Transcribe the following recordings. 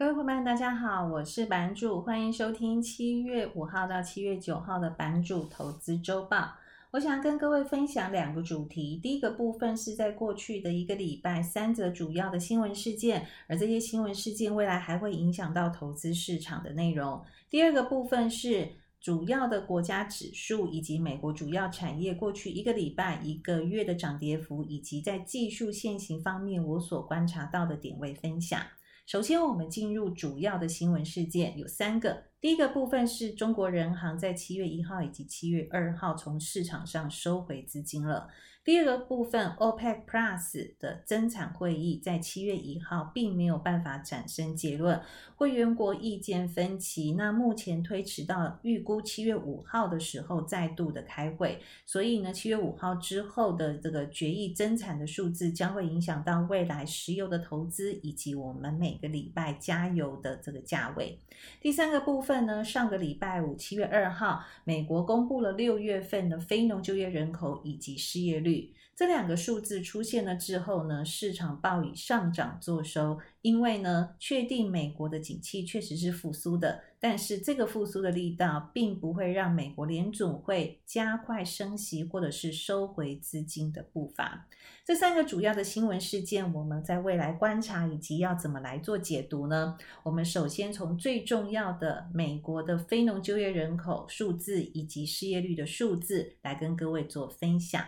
各位伙伴，大家好，我是版主，欢迎收听七月五号到七月九号的版主投资周报。我想跟各位分享两个主题。第一个部分是在过去的一个礼拜，三则主要的新闻事件，而这些新闻事件未来还会影响到投资市场的内容。第二个部分是主要的国家指数以及美国主要产业过去一个礼拜、一个月的涨跌幅，以及在技术线型方面我所观察到的点位分享。首先，我们进入主要的新闻事件，有三个。第一个部分是中国人行在七月一号以及七月二号从市场上收回资金了。第二个部分，OPEC Plus 的增产会议在七月一号并没有办法产生结论，会员国意见分歧。那目前推迟到预估七月五号的时候再度的开会，所以呢，七月五号之后的这个决议增产的数字将会影响到未来石油的投资以及我们每个礼拜加油的这个价位。第三个部分呢，上个礼拜五七月二号，美国公布了六月份的非农就业人口以及失业率。这两个数字出现了之后呢，市场报以上涨作收，因为呢，确定美国的景气确实是复苏的，但是这个复苏的力道并不会让美国联总会加快升息或者是收回资金的步伐。这三个主要的新闻事件，我们在未来观察以及要怎么来做解读呢？我们首先从最重要的美国的非农就业人口数字以及失业率的数字来跟各位做分享。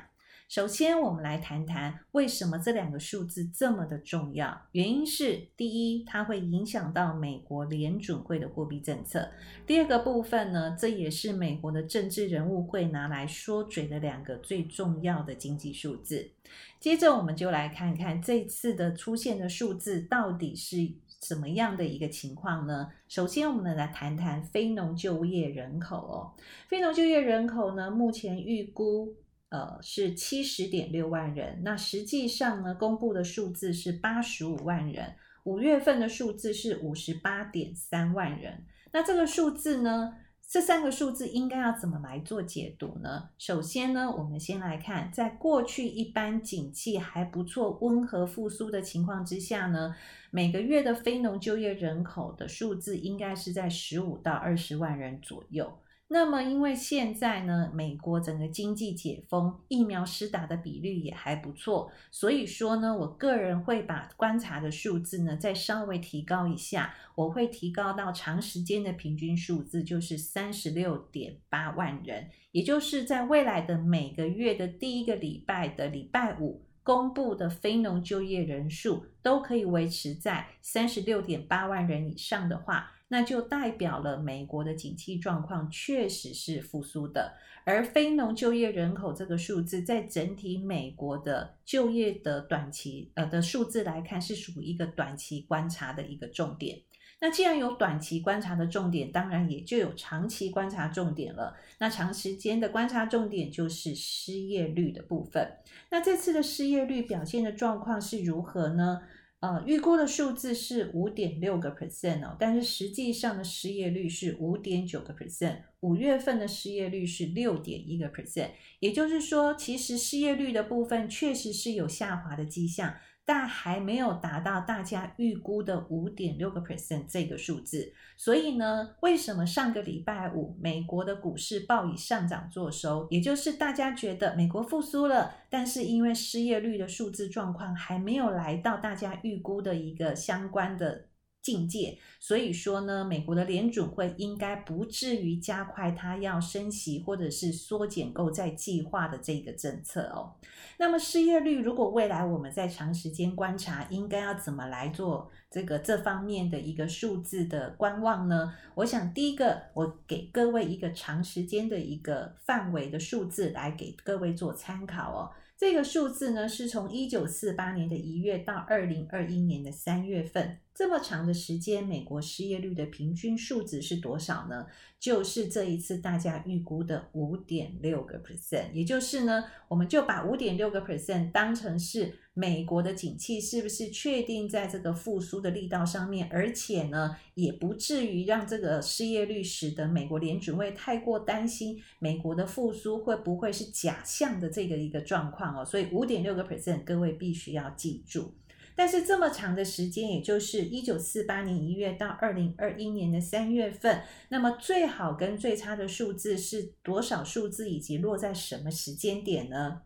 首先，我们来谈谈为什么这两个数字这么的重要。原因是，第一，它会影响到美国联准会的货币政策；第二个部分呢，这也是美国的政治人物会拿来说嘴的两个最重要的经济数字。接着，我们就来看看这次的出现的数字到底是什么样的一个情况呢？首先，我们来谈谈非农就业人口哦。非农就业人口呢，目前预估。呃，是七十点六万人。那实际上呢，公布的数字是八十五万人。五月份的数字是五十八点三万人。那这个数字呢，这三个数字应该要怎么来做解读呢？首先呢，我们先来看，在过去一般景气还不错、温和复苏的情况之下呢，每个月的非农就业人口的数字应该是在十五到二十万人左右。那么，因为现在呢，美国整个经济解封，疫苗施打的比率也还不错，所以说呢，我个人会把观察的数字呢再稍微提高一下，我会提高到长时间的平均数字，就是三十六点八万人，也就是在未来的每个月的第一个礼拜的礼拜五公布的非农就业人数都可以维持在三十六点八万人以上的话。那就代表了美国的景气状况确实是复苏的，而非农就业人口这个数字，在整体美国的就业的短期呃的数字来看，是属于一个短期观察的一个重点。那既然有短期观察的重点，当然也就有长期观察重点了。那长时间的观察重点就是失业率的部分。那这次的失业率表现的状况是如何呢？呃，预估的数字是五点六个 percent 哦，但是实际上的失业率是五点九个 percent，五月份的失业率是六点一个 percent，也就是说，其实失业率的部分确实是有下滑的迹象。但还没有达到大家预估的五点六个 percent 这个数字，所以呢，为什么上个礼拜五美国的股市报以上涨作收？也就是大家觉得美国复苏了，但是因为失业率的数字状况还没有来到大家预估的一个相关的。境界，所以说呢，美国的联准会应该不至于加快它要升息或者是缩减购债计划的这个政策哦。那么失业率，如果未来我们在长时间观察，应该要怎么来做这个这方面的一个数字的观望呢？我想第一个，我给各位一个长时间的一个范围的数字来给各位做参考哦。这个数字呢，是从一九四八年的一月到二零二一年的三月份，这么长的时间，美国失业率的平均数值是多少呢？就是这一次大家预估的五点六个 percent，也就是呢，我们就把五点六个 percent 当成是美国的景气是不是确定在这个复苏的力道上面，而且呢，也不至于让这个失业率使得美国联准会太过担心美国的复苏会不会是假象的这个一个状况哦。所以五点六个 percent，各位必须要记住。但是这么长的时间，也就是一九四八年一月到二零二一年的三月份，那么最好跟最差的数字是多少数字，以及落在什么时间点呢？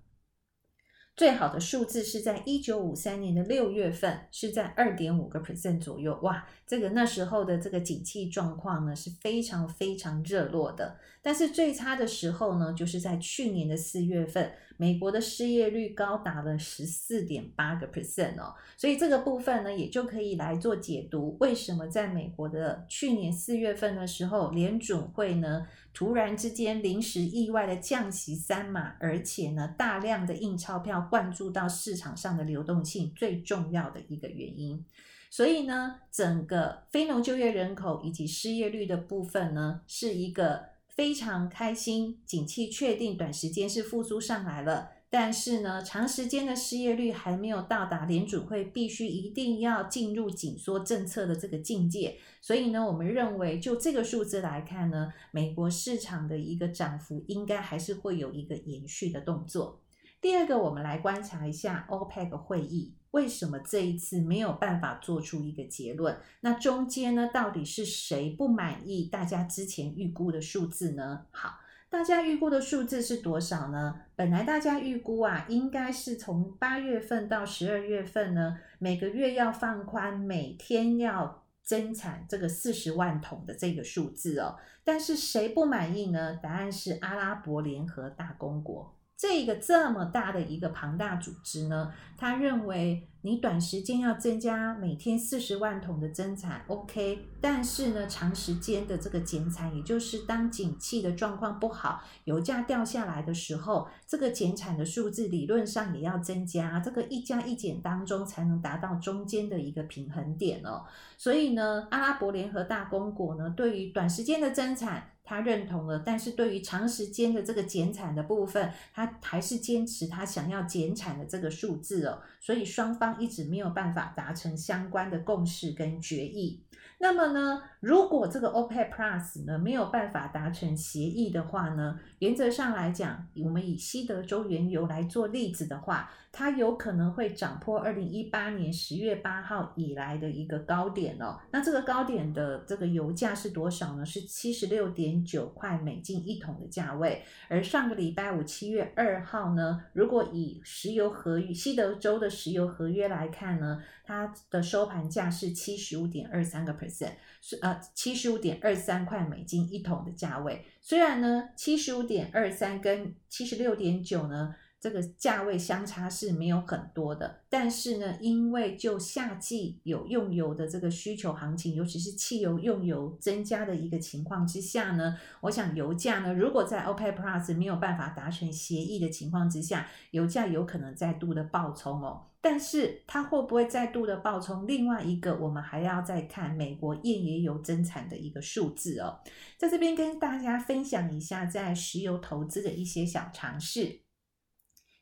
最好的数字是在一九五三年的六月份，是在二点五个 percent 左右。哇，这个那时候的这个景气状况呢是非常非常热络的。但是最差的时候呢，就是在去年的四月份。美国的失业率高达了十四点八个 percent 哦，所以这个部分呢，也就可以来做解读，为什么在美国的去年四月份的时候，联准会呢突然之间临时意外的降息三码，而且呢大量的印钞票灌注到市场上的流动性最重要的一个原因。所以呢，整个非农就业人口以及失业率的部分呢，是一个。非常开心，景气确定短时间是复苏上来了，但是呢，长时间的失业率还没有到达联准会必须一定要进入紧缩政策的这个境界，所以呢，我们认为就这个数字来看呢，美国市场的一个涨幅应该还是会有一个延续的动作。第二个，我们来观察一下 OPEC 会议。为什么这一次没有办法做出一个结论？那中间呢，到底是谁不满意大家之前预估的数字呢？好，大家预估的数字是多少呢？本来大家预估啊，应该是从八月份到十二月份呢，每个月要放宽，每天要增产这个四十万桶的这个数字哦。但是谁不满意呢？答案是阿拉伯联合大公国。这个这么大的一个庞大组织呢，他认为你短时间要增加每天四十万桶的增产，OK，但是呢，长时间的这个减产，也就是当景气的状况不好，油价掉下来的时候，这个减产的数字理论上也要增加，这个一加一减当中才能达到中间的一个平衡点哦。所以呢，阿拉伯联合大公国呢，对于短时间的增产。他认同了，但是对于长时间的这个减产的部分，他还是坚持他想要减产的这个数字哦，所以双方一直没有办法达成相关的共识跟决议。那么呢，如果这个 OPEC Plus 呢没有办法达成协议的话呢，原则上来讲，我们以西德州原油来做例子的话，它有可能会涨破二零一八年十月八号以来的一个高点哦。那这个高点的这个油价是多少呢？是七十六点九块美金一桶的价位。而上个礼拜五七月二号呢，如果以石油合约西德州的石油合约来看呢，它的收盘价是七十五点二三个 percent，是呃七十五点二三块美金一桶的价位。虽然呢，七十五点二三跟七十六点九呢。这个价位相差是没有很多的，但是呢，因为就夏季有用油的这个需求行情，尤其是汽油用油增加的一个情况之下呢，我想油价呢，如果在 OPEC Plus 没有办法达成协议的情况之下，油价有可能再度的暴冲哦。但是它会不会再度的暴冲？另外一个，我们还要再看美国页岩油增产的一个数字哦。在这边跟大家分享一下在石油投资的一些小尝试。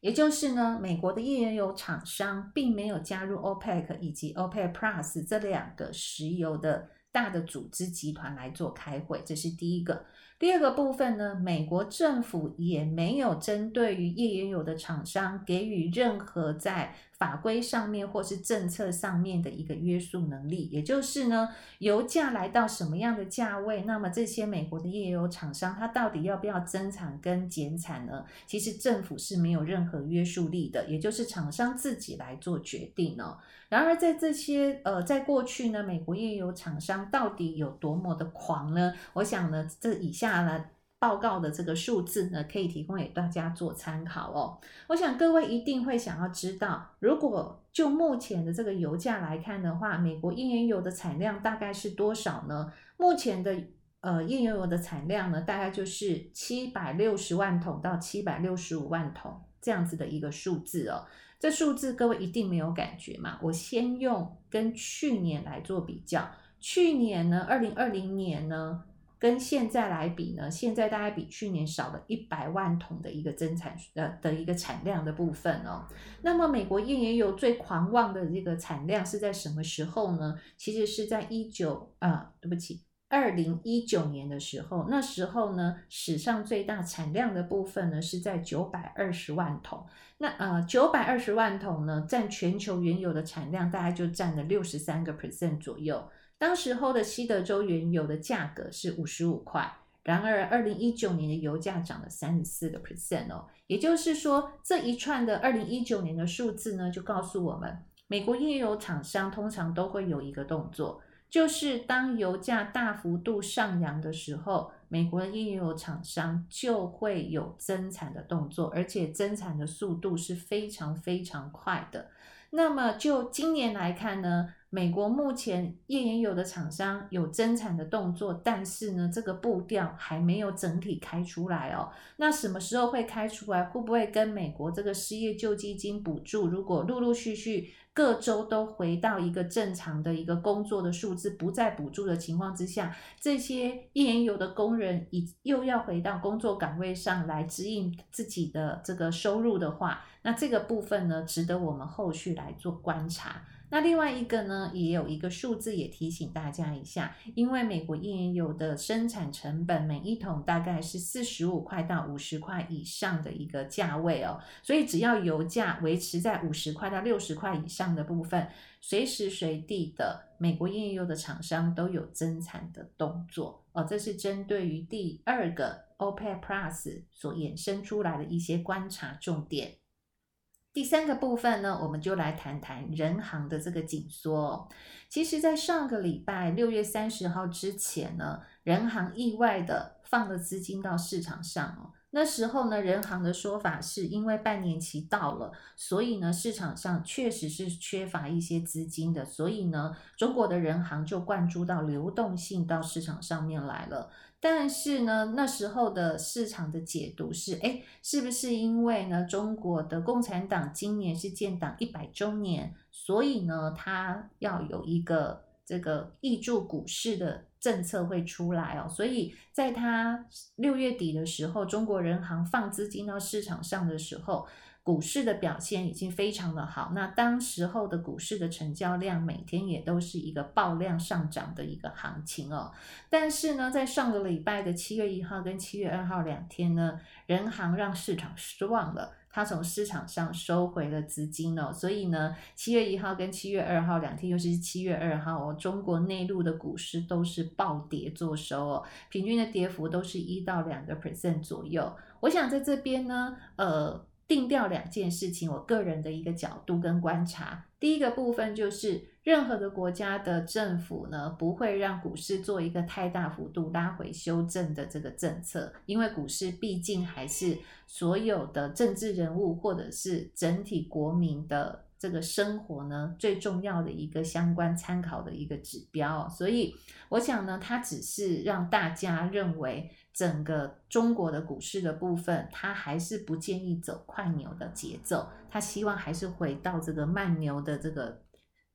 也就是呢，美国的页岩油厂商并没有加入 OPEC 以及 OPEC Plus 这两个石油的大的组织集团来做开会，这是第一个。第二个部分呢，美国政府也没有针对于页岩油的厂商给予任何在法规上面或是政策上面的一个约束能力，也就是呢，油价来到什么样的价位，那么这些美国的页岩油厂商，它到底要不要增产跟减产呢？其实政府是没有任何约束力的，也就是厂商自己来做决定哦。然而在这些呃，在过去呢，美国页岩油厂商到底有多么的狂呢？我想呢，这以下呢。报告的这个数字呢，可以提供给大家做参考哦。我想各位一定会想要知道，如果就目前的这个油价来看的话，美国页岩油的产量大概是多少呢？目前的呃页岩油的产量呢，大概就是七百六十万桶到七百六十五万桶这样子的一个数字哦。这数字各位一定没有感觉嘛？我先用跟去年来做比较，去年呢，二零二零年呢。跟现在来比呢，现在大概比去年少了一百万桶的一个增产呃的一个产量的部分哦。那么美国页岩油最狂妄的这个产量是在什么时候呢？其实是在一九啊，对不起，二零一九年的时候，那时候呢，史上最大产量的部分呢是在九百二十万桶。那呃，九百二十万桶呢，占全球原油的产量大概就占了六十三个 percent 左右。当时候的西德州原油的价格是五十五块，然而二零一九年的油价涨了三十四个 percent 哦。也就是说，这一串的二零一九年的数字呢，就告诉我们，美国页油厂商通常都会有一个动作。就是当油价大幅度上扬的时候，美国的页油厂商就会有增产的动作，而且增产的速度是非常非常快的。那么就今年来看呢，美国目前页岩油的厂商有增产的动作，但是呢，这个步调还没有整体开出来哦。那什么时候会开出来？会不会跟美国这个失业救济金补助，如果陆陆续续各州都回到一个正常的一个工作的数字，不再补助的情况之下，这些页岩油的工人已又要回到工作岗位上来指引自己的这个收入的话，那这个部分呢，值得我们后续来做观察。那另外一个呢，也有一个数字也提醒大家一下，因为美国页岩油的生产成本每一桶大概是四十五块到五十块以上的一个价位哦，所以只要油价维持在五十块到六十块以上的部分，随时随地的美国页岩油的厂商都有增产的动作哦，这是针对于第二个 OPEC Plus 所衍生出来的一些观察重点。第三个部分呢，我们就来谈谈人行的这个紧缩。其实，在上个礼拜六月三十号之前呢，人行意外的放了资金到市场上哦。那时候呢，人行的说法是因为半年期到了，所以呢，市场上确实是缺乏一些资金的，所以呢，中国的人行就灌注到流动性到市场上面来了。但是呢，那时候的市场的解读是，哎，是不是因为呢，中国的共产党今年是建党一百周年，所以呢，它要有一个这个挹注股市的政策会出来哦。所以在它六月底的时候，中国人行放资金到市场上的时候。股市的表现已经非常的好，那当时候的股市的成交量每天也都是一个爆量上涨的一个行情哦。但是呢，在上个礼拜的七月一号跟七月二号两天呢，人行让市场失望了，他从市场上收回了资金哦。所以呢，七月一号跟七月二号两天，尤其是七月二号哦，中国内陆的股市都是暴跌做收哦，平均的跌幅都是一到两个 percent 左右。我想在这边呢，呃。定调两件事情，我个人的一个角度跟观察。第一个部分就是，任何的国家的政府呢，不会让股市做一个太大幅度拉回修正的这个政策，因为股市毕竟还是所有的政治人物或者是整体国民的这个生活呢，最重要的一个相关参考的一个指标。所以，我想呢，它只是让大家认为。整个中国的股市的部分，他还是不建议走快牛的节奏，他希望还是回到这个慢牛的这个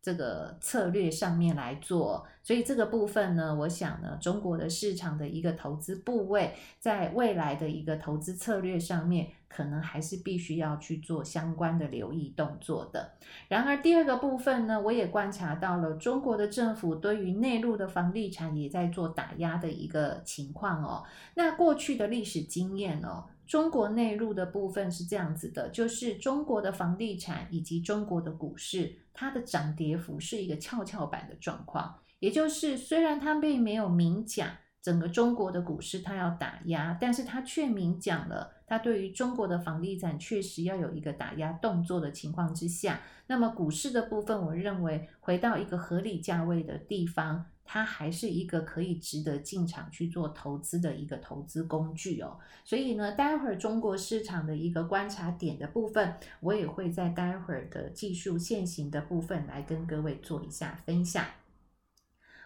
这个策略上面来做。所以这个部分呢，我想呢，中国的市场的一个投资部位，在未来的一个投资策略上面。可能还是必须要去做相关的留意动作的。然而，第二个部分呢，我也观察到了中国的政府对于内陆的房地产也在做打压的一个情况哦。那过去的历史经验哦，中国内陆的部分是这样子的，就是中国的房地产以及中国的股市，它的涨跌幅是一个跷跷板的状况，也就是虽然它并没有明讲。整个中国的股市，它要打压，但是它却明讲了，它对于中国的房地产确实要有一个打压动作的情况之下，那么股市的部分，我认为回到一个合理价位的地方，它还是一个可以值得进场去做投资的一个投资工具哦。所以呢，待会儿中国市场的一个观察点的部分，我也会在待会儿的技术现行的部分来跟各位做一下分享。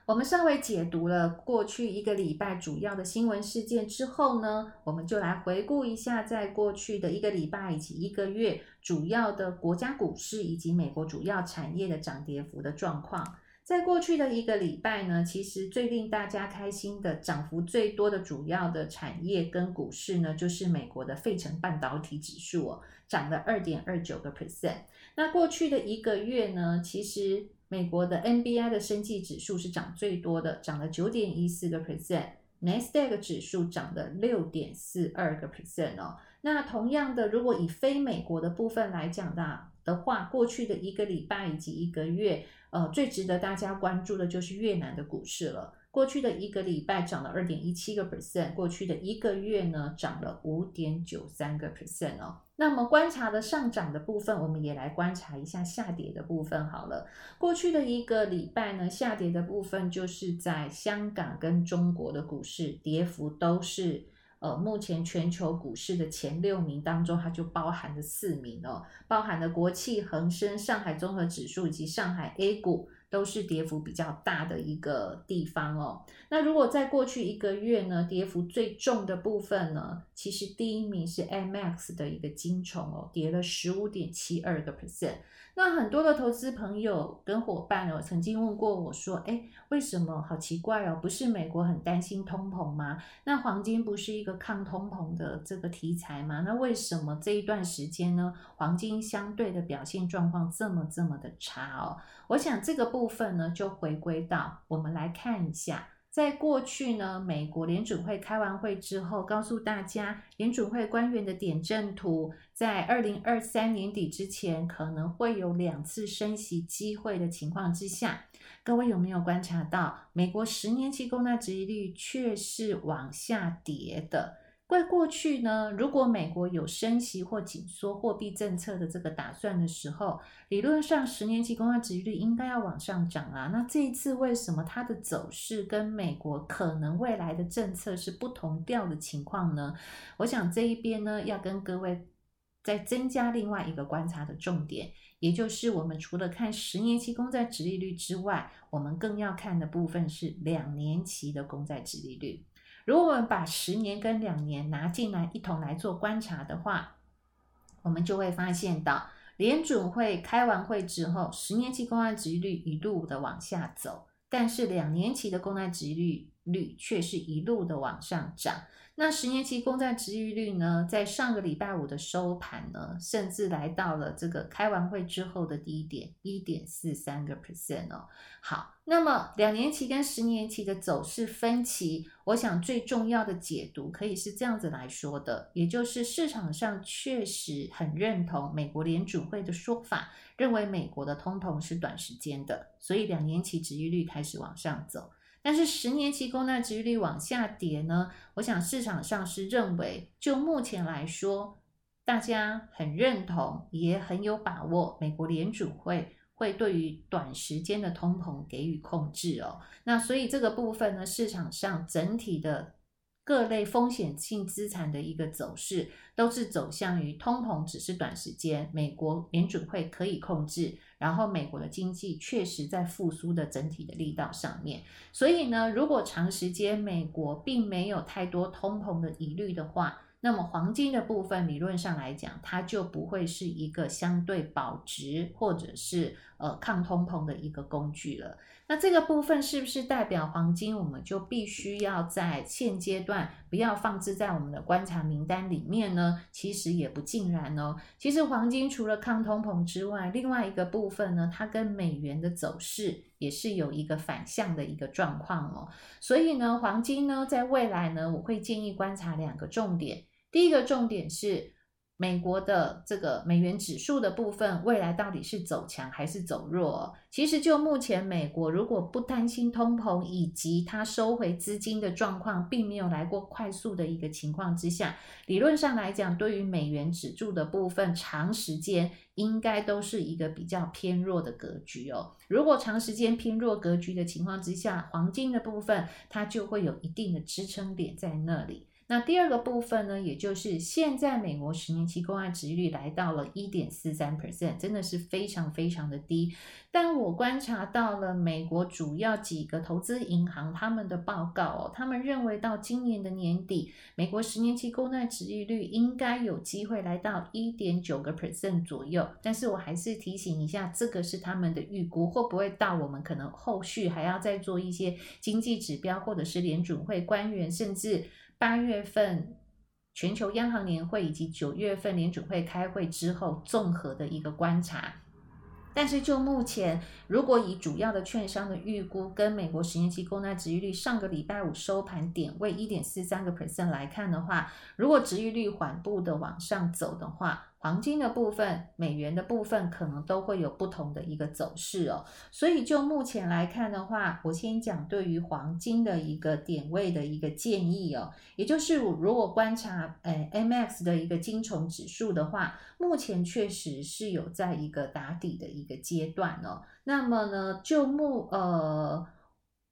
我们稍微解读了过去一个礼拜主要的新闻事件之后呢，我们就来回顾一下在过去的一个礼拜以及一个月主要的国家股市以及美国主要产业的涨跌幅的状况。在过去的一个礼拜呢，其实最令大家开心的涨幅最多的主要的产业跟股市呢，就是美国的费城半导体指数哦，涨了二点二九个 percent。那过去的一个月呢，其实。美国的 NBI 的生技指数是涨最多的，涨了九点一四个 percent。Nasdaq 指数涨了六点四二个 percent 哦。那同样的，如果以非美国的部分来讲的的话，过去的一个礼拜以及一个月，呃，最值得大家关注的就是越南的股市了。过去的一个礼拜涨了二点一七个 percent，过去的一个月呢涨了五点九三个 percent 哦。那么观察的上涨的部分，我们也来观察一下下跌的部分好了。过去的一个礼拜呢，下跌的部分就是在香港跟中国的股市，跌幅都是呃目前全球股市的前六名当中，它就包含了四名哦，包含了国企、恒生、上海综合指数以及上海 A 股。都是跌幅比较大的一个地方哦。那如果在过去一个月呢，跌幅最重的部分呢，其实第一名是 MX 的一个金虫哦，跌了十五点七二个 percent。那很多的投资朋友跟伙伴哦，曾经问过我说：“哎，为什么好奇怪哦？不是美国很担心通膨吗？那黄金不是一个抗通膨的这个题材吗？那为什么这一段时间呢，黄金相对的表现状况这么这么的差哦？”我想这个部分呢，就回归到我们来看一下。在过去呢，美国联准会开完会之后，告诉大家联准会官员的点阵图，在二零二三年底之前可能会有两次升息机会的情况之下，各位有没有观察到美国十年期公债殖利率却是往下跌的？在过去呢，如果美国有升息或紧缩货币政策的这个打算的时候，理论上十年期公债殖利率应该要往上涨啊。那这一次为什么它的走势跟美国可能未来的政策是不同调的情况呢？我想这一边呢，要跟各位再增加另外一个观察的重点，也就是我们除了看十年期公债殖利率之外，我们更要看的部分是两年期的公债殖利率。如果我们把十年跟两年拿进来一同来做观察的话，我们就会发现到，联准会开完会之后，十年期公债殖率一路的往下走，但是两年期的公债殖率率却是一路的往上涨。那十年期公债殖利率呢，在上个礼拜五的收盘呢，甚至来到了这个开完会之后的低点一点四三个 percent 哦。好，那么两年期跟十年期的走势分歧，我想最重要的解读可以是这样子来说的，也就是市场上确实很认同美国联储会的说法，认为美国的通膨是短时间的，所以两年期殖利率开始往上走。但是十年期公债殖利率往下跌呢？我想市场上是认为，就目前来说，大家很认同，也很有把握，美国联储会会对于短时间的通膨给予控制哦。那所以这个部分呢，市场上整体的。各类风险性资产的一个走势，都是走向于通膨只是短时间，美国联准会可以控制，然后美国的经济确实在复苏的整体的力道上面。所以呢，如果长时间美国并没有太多通膨的疑虑的话，那么黄金的部分理论上来讲，它就不会是一个相对保值或者是呃抗通膨的一个工具了。那这个部分是不是代表黄金我们就必须要在现阶段不要放置在我们的观察名单里面呢？其实也不尽然哦。其实黄金除了抗通膨之外，另外一个部分呢，它跟美元的走势也是有一个反向的一个状况哦。所以呢，黄金呢，在未来呢，我会建议观察两个重点。第一个重点是美国的这个美元指数的部分，未来到底是走强还是走弱？其实就目前美国如果不担心通膨以及它收回资金的状况，并没有来过快速的一个情况之下，理论上来讲，对于美元指数的部分，长时间应该都是一个比较偏弱的格局哦。如果长时间偏弱格局的情况之下，黄金的部分它就会有一定的支撑点在那里。那第二个部分呢，也就是现在美国十年期公债殖利率来到了一点四三 percent，真的是非常非常的低。但我观察到了美国主要几个投资银行他们的报告哦，他们认为到今年的年底，美国十年期公债殖利率应该有机会来到一点九个 percent 左右。但是我还是提醒一下，这个是他们的预估，会不会到我们可能后续还要再做一些经济指标，或者是联准会官员甚至。八月份全球央行年会以及九月份联准会开会之后，综合的一个观察，但是就目前，如果以主要的券商的预估跟美国十年期公债殖利率上个礼拜五收盘点位一点四三个 percent 来看的话，如果值利率缓步的往上走的话，黄金的部分、美元的部分可能都会有不同的一个走势哦。所以就目前来看的话，我先讲对于黄金的一个点位的一个建议哦，也就是如果观察诶 MX 的一个金虫指数的话，目前确实是有在一个打底的一个阶段哦。那么呢，就目呃。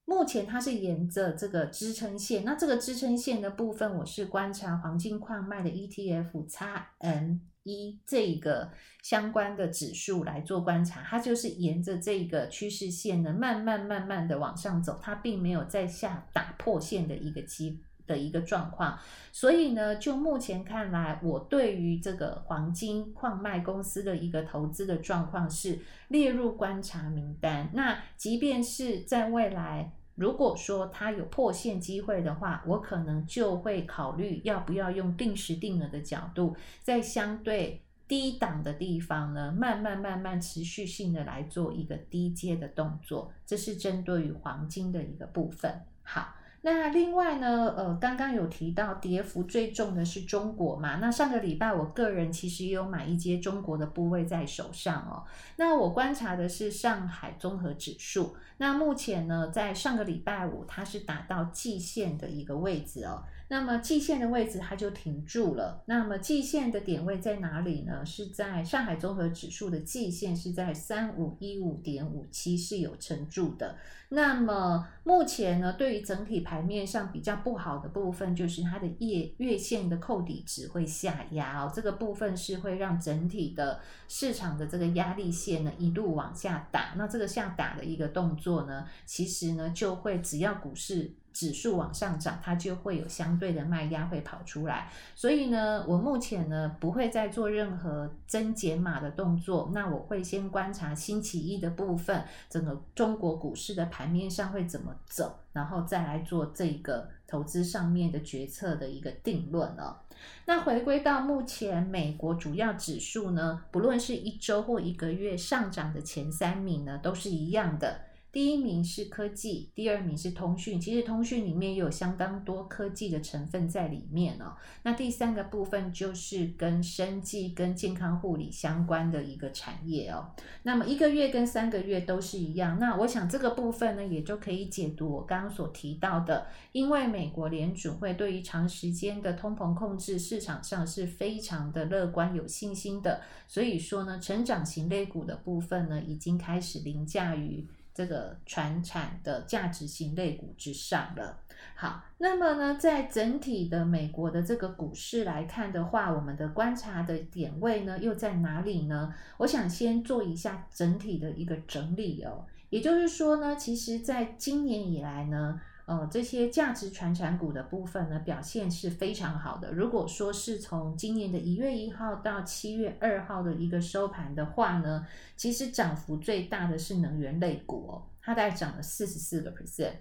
目前它是沿着这个支撑线，那这个支撑线的部分，我是观察黄金矿脉的 ETF 叉 N XME 这个相关的指数来做观察，它就是沿着这个趋势线呢，慢慢慢慢的往上走，它并没有在下打破线的一个机的一个状况，所以呢，就目前看来，我对于这个黄金矿脉公司的一个投资的状况是列入观察名单，那即便是在未来。如果说它有破线机会的话，我可能就会考虑要不要用定时定额的角度，在相对低档的地方呢，慢慢慢慢持续性的来做一个低阶的动作。这是针对于黄金的一个部分。好。那另外呢，呃，刚刚有提到跌幅最重的是中国嘛？那上个礼拜我个人其实也有买一些中国的部位在手上哦。那我观察的是上海综合指数，那目前呢，在上个礼拜五它是达到季线的一个位置哦。那么季线的位置它就停住了。那么季线的点位在哪里呢？是在上海综合指数的季线是在三五一五点五七，是有撑住的。那么目前呢，对于整体盘面上比较不好的部分，就是它的月月线的扣底值会下压哦，这个部分是会让整体的市场的这个压力线呢一路往下打。那这个下打的一个动作呢，其实呢就会只要股市。指数往上涨，它就会有相对的卖压会跑出来，所以呢，我目前呢不会再做任何增减码的动作，那我会先观察星期一的部分，整个中国股市的盘面上会怎么走，然后再来做这个投资上面的决策的一个定论哦。那回归到目前美国主要指数呢，不论是一周或一个月上涨的前三名呢，都是一样的。第一名是科技，第二名是通讯。其实通讯里面也有相当多科技的成分在里面哦。那第三个部分就是跟生技、跟健康护理相关的一个产业哦。那么一个月跟三个月都是一样。那我想这个部分呢，也就可以解读我刚刚所提到的，因为美国联准会对于长时间的通膨控制市场上是非常的乐观、有信心的。所以说呢，成长型类股的部分呢，已经开始凌驾于。这个传产的价值型类股之上了。好，那么呢，在整体的美国的这个股市来看的话，我们的观察的点位呢，又在哪里呢？我想先做一下整体的一个整理哦。也就是说呢，其实在今年以来呢。呃，这些价值传产股的部分呢，表现是非常好的。如果说是从今年的一月一号到七月二号的一个收盘的话呢，其实涨幅最大的是能源类股哦，它大概涨了四十四个 percent。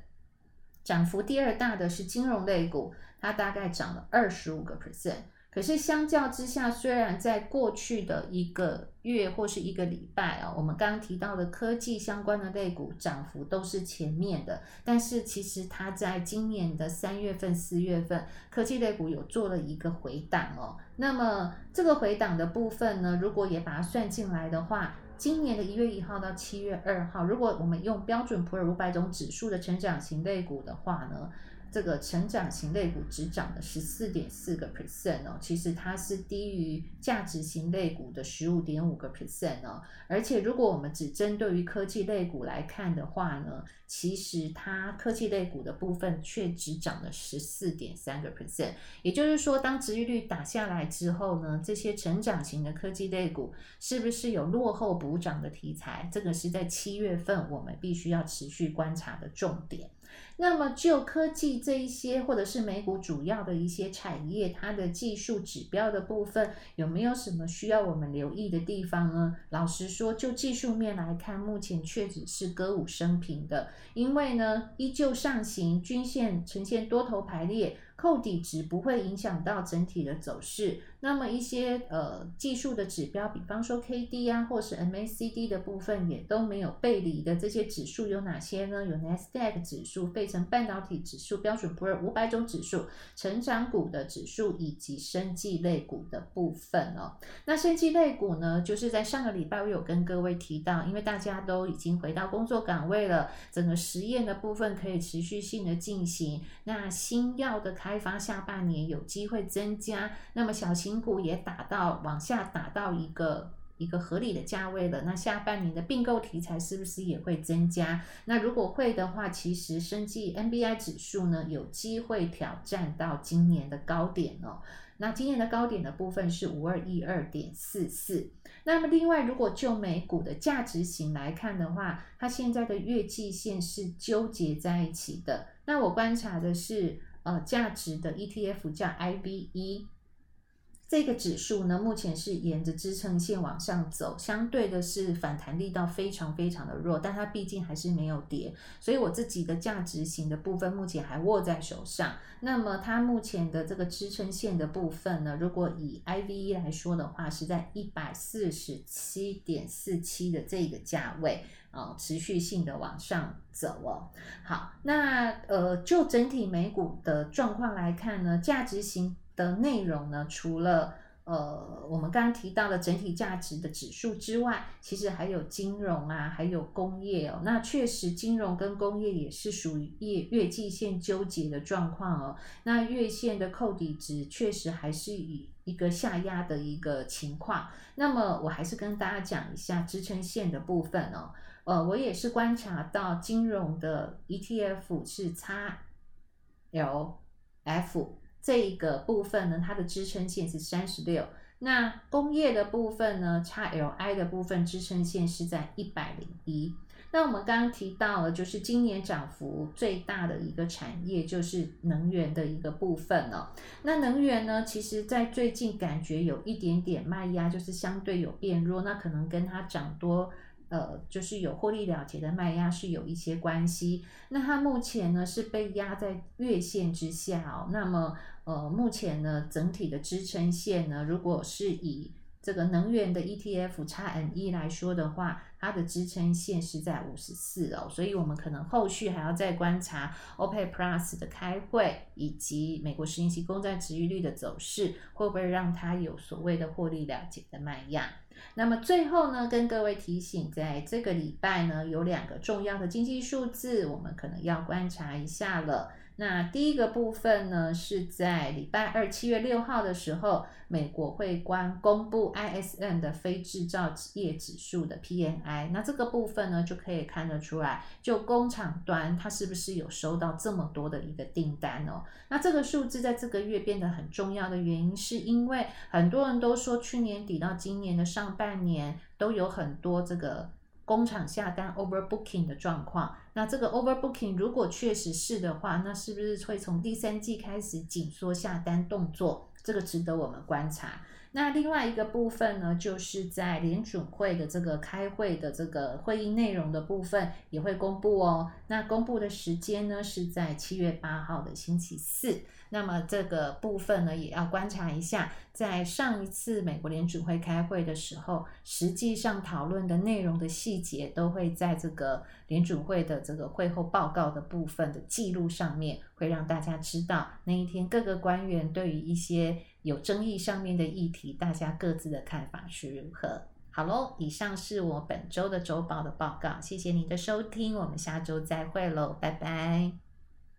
涨幅第二大的是金融类股，它大概涨了二十五个 percent。可是相较之下，虽然在过去的一个月或是一个礼拜啊，我们刚刚提到的科技相关的类股涨幅都是前面的，但是其实它在今年的三月份、四月份，科技类股有做了一个回档哦。那么这个回档的部分呢，如果也把它算进来的话，今年的一月一号到七月二号，如果我们用标准普尔五百种指数的成长型类股的话呢，这个成长型类股只涨了十四点四个 percent 哦，其实它是低于价值型类股的十五点五个 percent 哦。而且如果我们只针对于科技类股来看的话呢，其实它科技类股的部分却只涨了十四点三个 percent。也就是说，当殖利率打下来之后呢，这些成长型的科技类股是不是有落后补涨的题材？这个是在七月份我们必须要持续观察的重点。那么，就科技这一些，或者是美股主要的一些产业，它的技术指标的部分，有没有什么需要我们留意的地方呢？老实说，就技术面来看，目前确实是歌舞升平的，因为呢，依旧上行，均线呈现多头排列。扣底值不会影响到整体的走势。那么一些呃技术的指标，比方说 K D 啊，或是 M A C D 的部分也都没有背离的这些指数有哪些呢？有 Nasdaq 指数、费成半导体指数、标准普尔五百种指数、成长股的指数以及生技类股的部分哦。那生技类股呢，就是在上个礼拜我有跟各位提到，因为大家都已经回到工作岗位了，整个实验的部分可以持续性的进行。那新药的开发下半年有机会增加，那么小型股也打到往下打到一个一个合理的价位了，那下半年的并购题材是不是也会增加？那如果会的话，其实生技 NBI 指数呢有机会挑战到今年的高点哦。那今年的高点的部分是五二一二点四四。那么另外，如果就美股的价值型来看的话，它现在的月季线是纠结在一起的。那我观察的是呃价值的 ETF 叫 IBE。这个指数呢，目前是沿着支撑线往上走，相对的是反弹力道非常非常的弱，但它毕竟还是没有跌，所以我自己的价值型的部分目前还握在手上。那么它目前的这个支撑线的部分呢，如果以 IVE 来说的话，是在一百四十七点四七的这个价位啊，持续性的往上走哦。好，那呃，就整体美股的状况来看呢，价值型。的内容呢，除了呃我们刚刚提到的整体价值的指数之外，其实还有金融啊，还有工业哦。那确实，金融跟工业也是属于月月季线纠结的状况哦。那月线的扣底值确实还是以一个下压的一个情况。那么我还是跟大家讲一下支撑线的部分哦。呃，我也是观察到金融的 ETF 是 XLF。这一个部分呢，它的支撑线是三十六。那工业的部分呢，XLI 的部分支撑线是在一百零一。那我们刚刚提到了，就是今年涨幅最大的一个产业就是能源的一个部分哦。那能源呢，其实在最近感觉有一点点卖压，就是相对有变弱。那可能跟它涨多。呃，就是有获利了结的卖压是有一些关系。那它目前呢是被压在月线之下哦。那么呃，目前呢整体的支撑线呢，如果是以这个能源的 ETF XNE 来说的话，它的支撑线是在五十四哦。所以我们可能后续还要再观察 OPEC Plus 的开会，以及美国十年期公债殖利率的走势，会不会让它有所谓的获利了结的卖压。那么最后呢，跟各位提醒，在这个礼拜呢，有两个重要的经济数字，我们可能要观察一下了。那第一个部分呢，是在礼拜二七月六号的时候，美国会关公布 ISM 的非制造业指数的 PMI。那这个部分呢，就可以看得出来，就工厂端它是不是有收到这么多的一个订单哦。那这个数字在这个月变得很重要的原因，是因为很多人都说去年底到今年的上半年都有很多这个。工厂下单 overbooking 的状况，那这个 overbooking 如果确实是的话，那是不是会从第三季开始紧缩下单动作？这个值得我们观察。那另外一个部分呢，就是在联准会的这个开会的这个会议内容的部分也会公布哦。那公布的时间呢，是在七月八号的星期四。那么这个部分呢，也要观察一下，在上一次美国联储会开会的时候，实际上讨论的内容的细节都会在这个联储会的这个会后报告的部分的记录上面，会让大家知道那一天各个官员对于一些。有争议上面的议题，大家各自的看法是如何？好喽，以上是我本周的周报的报告，谢谢你的收听，我们下周再会喽，拜拜。